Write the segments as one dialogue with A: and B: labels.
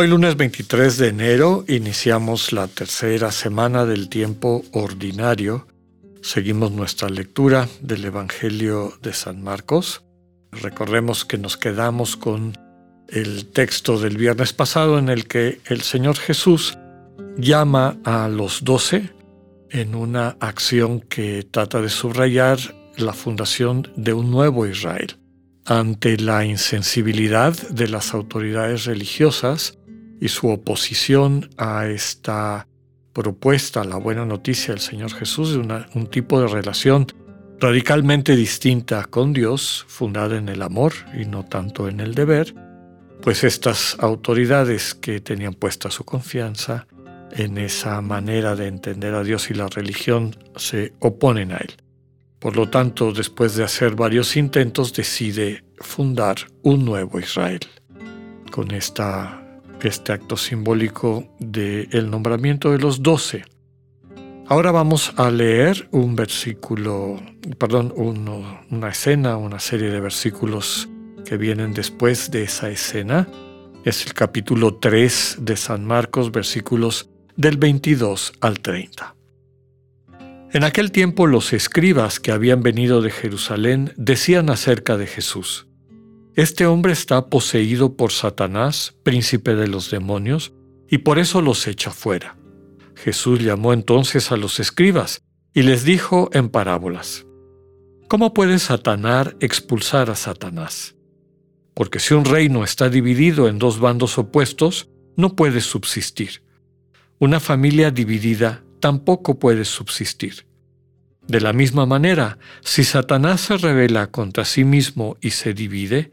A: Hoy lunes 23 de enero iniciamos la tercera semana del tiempo ordinario. Seguimos nuestra lectura del Evangelio de San Marcos. Recordemos que nos quedamos con el texto del viernes pasado en el que el Señor Jesús llama a los doce en una acción que trata de subrayar la fundación de un nuevo Israel. Ante la insensibilidad de las autoridades religiosas y su oposición a esta propuesta, la buena noticia del Señor Jesús, de un tipo de relación radicalmente distinta con Dios, fundada en el amor y no tanto en el deber, pues estas autoridades que tenían puesta su confianza en esa manera de entender a Dios y la religión se oponen a él. Por lo tanto, después de hacer varios intentos, decide fundar un nuevo Israel. Con esta, este acto simbólico del nombramiento de los doce. Ahora vamos a leer un versículo, perdón, una escena, una serie de versículos que vienen después de esa escena. Es el capítulo 3 de San Marcos, versículos del 22 al 30. En aquel tiempo los escribas que habían venido de Jerusalén decían acerca de Jesús, Este hombre está poseído por Satanás, príncipe de los demonios, y por eso los echa fuera. Jesús llamó entonces a los escribas y les dijo en parábolas, ¿Cómo puede Satanás expulsar a Satanás? Porque si un reino está dividido en dos bandos opuestos, no puede subsistir. Una familia dividida tampoco puede subsistir. De la misma manera, si Satanás se revela contra sí mismo y se divide,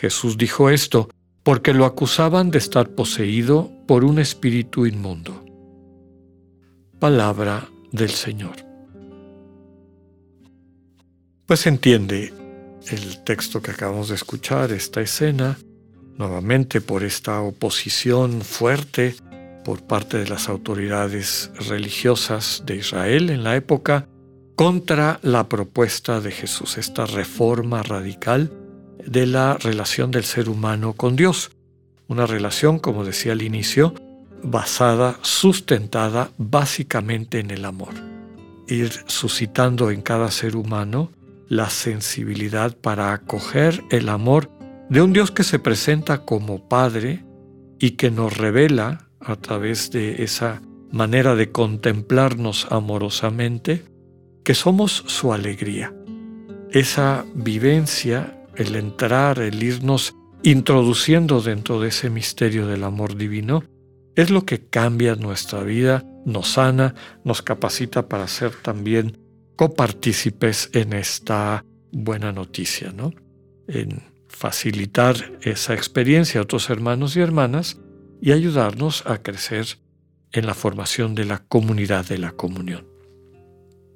A: Jesús dijo esto porque lo acusaban de estar poseído por un espíritu inmundo. Palabra del Señor. Pues entiende el texto que acabamos de escuchar, esta escena, nuevamente por esta oposición fuerte por parte de las autoridades religiosas de Israel en la época contra la propuesta de Jesús, esta reforma radical de la relación del ser humano con Dios. Una relación, como decía al inicio, basada, sustentada básicamente en el amor. Ir suscitando en cada ser humano la sensibilidad para acoger el amor de un Dios que se presenta como Padre y que nos revela a través de esa manera de contemplarnos amorosamente, que somos su alegría. Esa vivencia, el entrar, el irnos introduciendo dentro de ese misterio del amor divino, es lo que cambia nuestra vida, nos sana, nos capacita para ser también copartícipes en esta buena noticia, ¿no? En facilitar esa experiencia a otros hermanos y hermanas y ayudarnos a crecer en la formación de la comunidad de la comunión.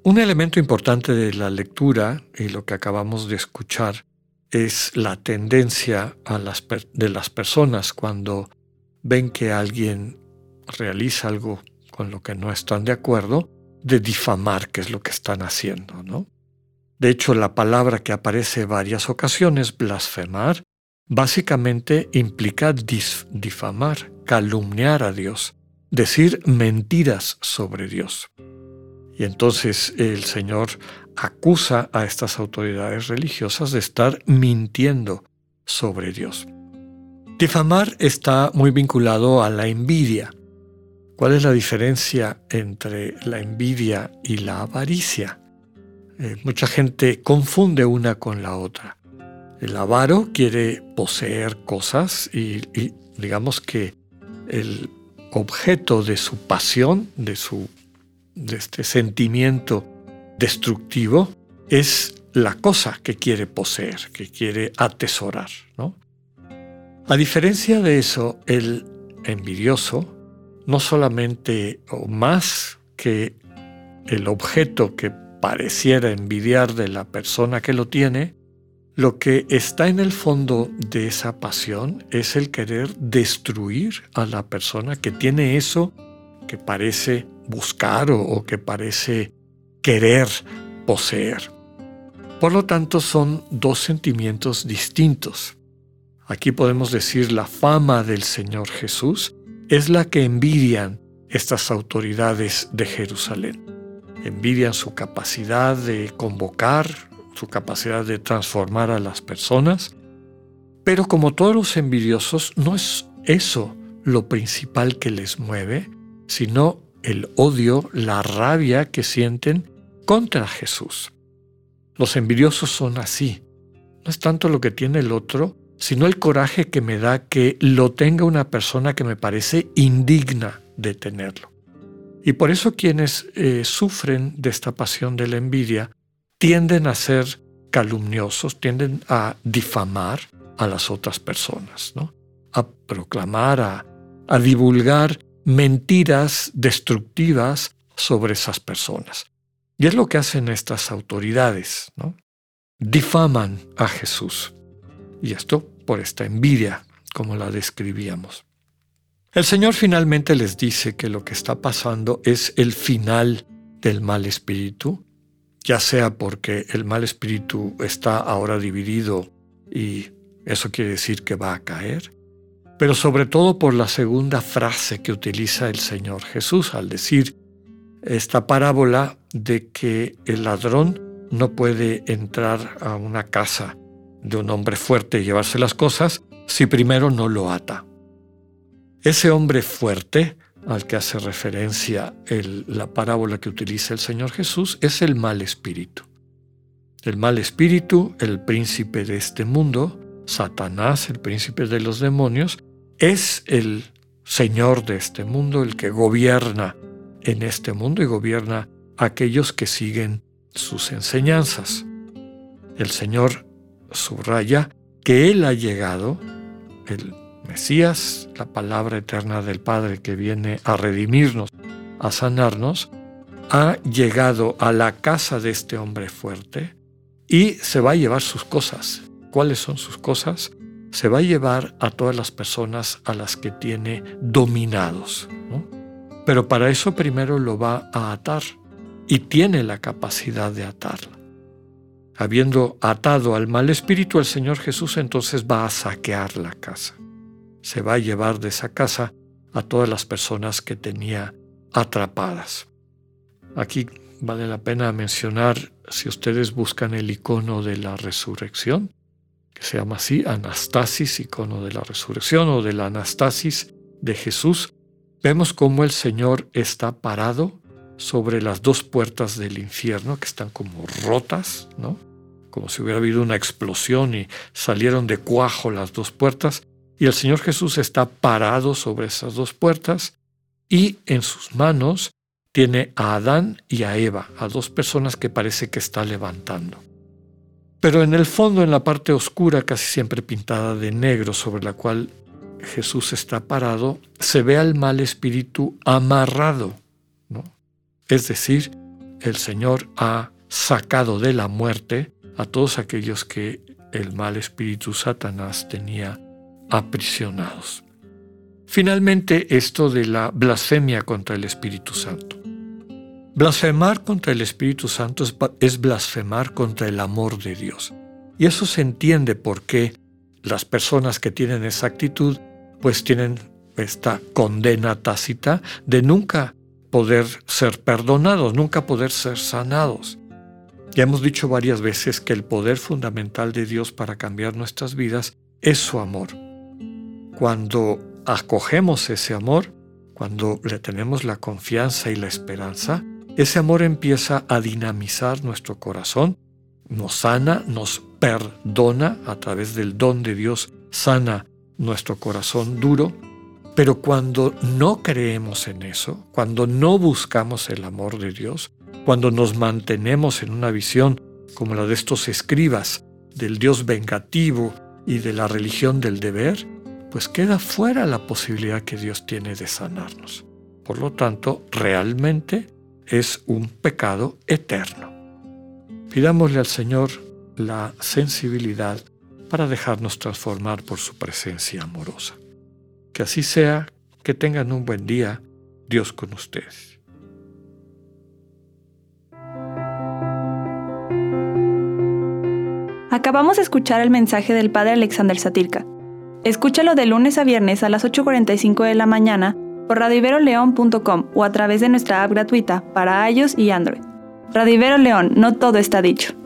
A: Un elemento importante de la lectura y lo que acabamos de escuchar es la tendencia de las personas cuando ven que alguien realiza algo con lo que no están de acuerdo, de difamar, que es lo que están haciendo, ¿no? De hecho, la palabra que aparece varias ocasiones, blasfemar, básicamente implica difamar, calumniar a Dios, decir mentiras sobre Dios. Y entonces el Señor acusa a estas autoridades religiosas de estar mintiendo sobre Dios. Difamar está muy vinculado a la envidia. ¿Cuál es la diferencia entre la envidia y la avaricia? Eh, mucha gente confunde una con la otra. El avaro quiere poseer cosas y, y digamos que el objeto de su pasión, de su de este sentimiento destructivo, es la cosa que quiere poseer, que quiere atesorar. ¿no? A diferencia de eso, el envidioso no solamente o más que el objeto que pareciera envidiar de la persona que lo tiene, lo que está en el fondo de esa pasión es el querer destruir a la persona que tiene eso que parece buscar o, que parece querer poseer. Por lo tanto, son dos sentimientos distintos. Aquí podemos decir la fama del Señor Jesús es la que envidian estas autoridades de Jerusalén. Envidian su capacidad de convocar, su capacidad de transformar a las personas, pero como todos los envidiosos, no es eso lo principal que les mueve, sino el odio, la rabia que sienten contra Jesús. Los envidiosos son así. No es tanto lo que tiene el otro, sino el coraje que me da que lo tenga una persona que me parece indigna de tenerlo. Y por eso quienes eh, sufren de esta pasión de la envidia tienden a ser calumniosos, tienden a difamar a las otras personas, ¿no? a proclamar, a, a divulgar mentiras destructivas sobre esas personas. Y es lo que hacen estas autoridades, ¿no? Difaman a Jesús. Y esto por esta envidia, como la describíamos. El Señor finalmente les dice que lo que está pasando es el final del mal espíritu, ya sea porque el mal espíritu está ahora dividido y eso quiere decir que va a caer, pero sobre todo por la segunda frase que utiliza el Señor Jesús al decir esta parábola de que el ladrón no puede entrar a una casa de un hombre fuerte y llevarse las cosas si primero no lo ata. Ese hombre fuerte al que hace referencia la parábola que utiliza el Señor Jesús es el mal espíritu. El mal espíritu, el príncipe de este mundo, Satanás, el príncipe de los demonios, es el Señor de este mundo, el que gobierna en este mundo y gobierna a aquellos que siguen sus enseñanzas. El Señor subraya que Él ha llegado, el Mesías, la palabra eterna del Padre que viene a redimirnos, a sanarnos, ha llegado a la casa de este hombre fuerte y se va a llevar sus cosas. ¿Cuáles son sus cosas? Se va a llevar a todas las personas a las que tiene dominados. Pero para eso primero lo va a atar y tiene la capacidad de atarla. Habiendo atado al mal espíritu, el Señor Jesús entonces va a saquear la casa. Se va a llevar de esa casa a todas las personas que tenía atrapadas. Aquí vale la pena mencionar, si ustedes buscan el icono de la resurrección, se llama así, Anastasis, icono de la resurrección o de la Anastasis de Jesús, vemos cómo el Señor está parado sobre las dos puertas del infierno que están como rotas, ¿no? Como si hubiera habido una explosión y salieron de cuajo las dos puertas. Y el Señor Jesús está parado sobre esas dos puertas y en sus manos tiene a Adán y a Eva, a dos personas que parece que está levantando. Pero en el fondo, en la parte oscura, casi siempre pintada de negro, sobre la cual Jesús está parado, se ve al mal espíritu amarrado. ¿no? Es decir, el Señor ha sacado de la muerte a todos aquellos que el mal espíritu Satanás tenía aprisionados. Finalmente, esto de la blasfemia contra el Espíritu Santo. Blasfemar contra el Espíritu Santo es, blasfemar contra el amor de Dios. Y eso se entiende por qué las personas que tienen esa actitud pues tienen esta condena tácita de nunca poder ser perdonados, nunca poder ser sanados. Ya hemos dicho varias veces que el poder fundamental de Dios para cambiar nuestras vidas es su amor. Cuando acogemos ese amor, cuando le tenemos la confianza y la esperanza, ese amor empieza a dinamizar nuestro corazón, nos sana, nos perdona a través del don de Dios, sana nuestro corazón duro, pero cuando no creemos en eso, cuando no buscamos el amor de Dios, cuando nos mantenemos en una visión como la de estos escribas del Dios vengativo y de la religión del deber, pues queda fuera la posibilidad que Dios tiene de sanarnos. Por lo tanto, realmente es un pecado eterno. Pidámosle al Señor la sensibilidad para dejarnos transformar por su presencia amorosa. Que así sea, que tengan un buen día, Dios con ustedes.
B: Acabamos de escuchar el mensaje del Padre Alexander Satirka. Escúchalo de lunes a viernes a las 8.45 de la mañana por radiveroleón.com o a través de nuestra app gratuita para iOS y Android. Radivero León, no todo está dicho.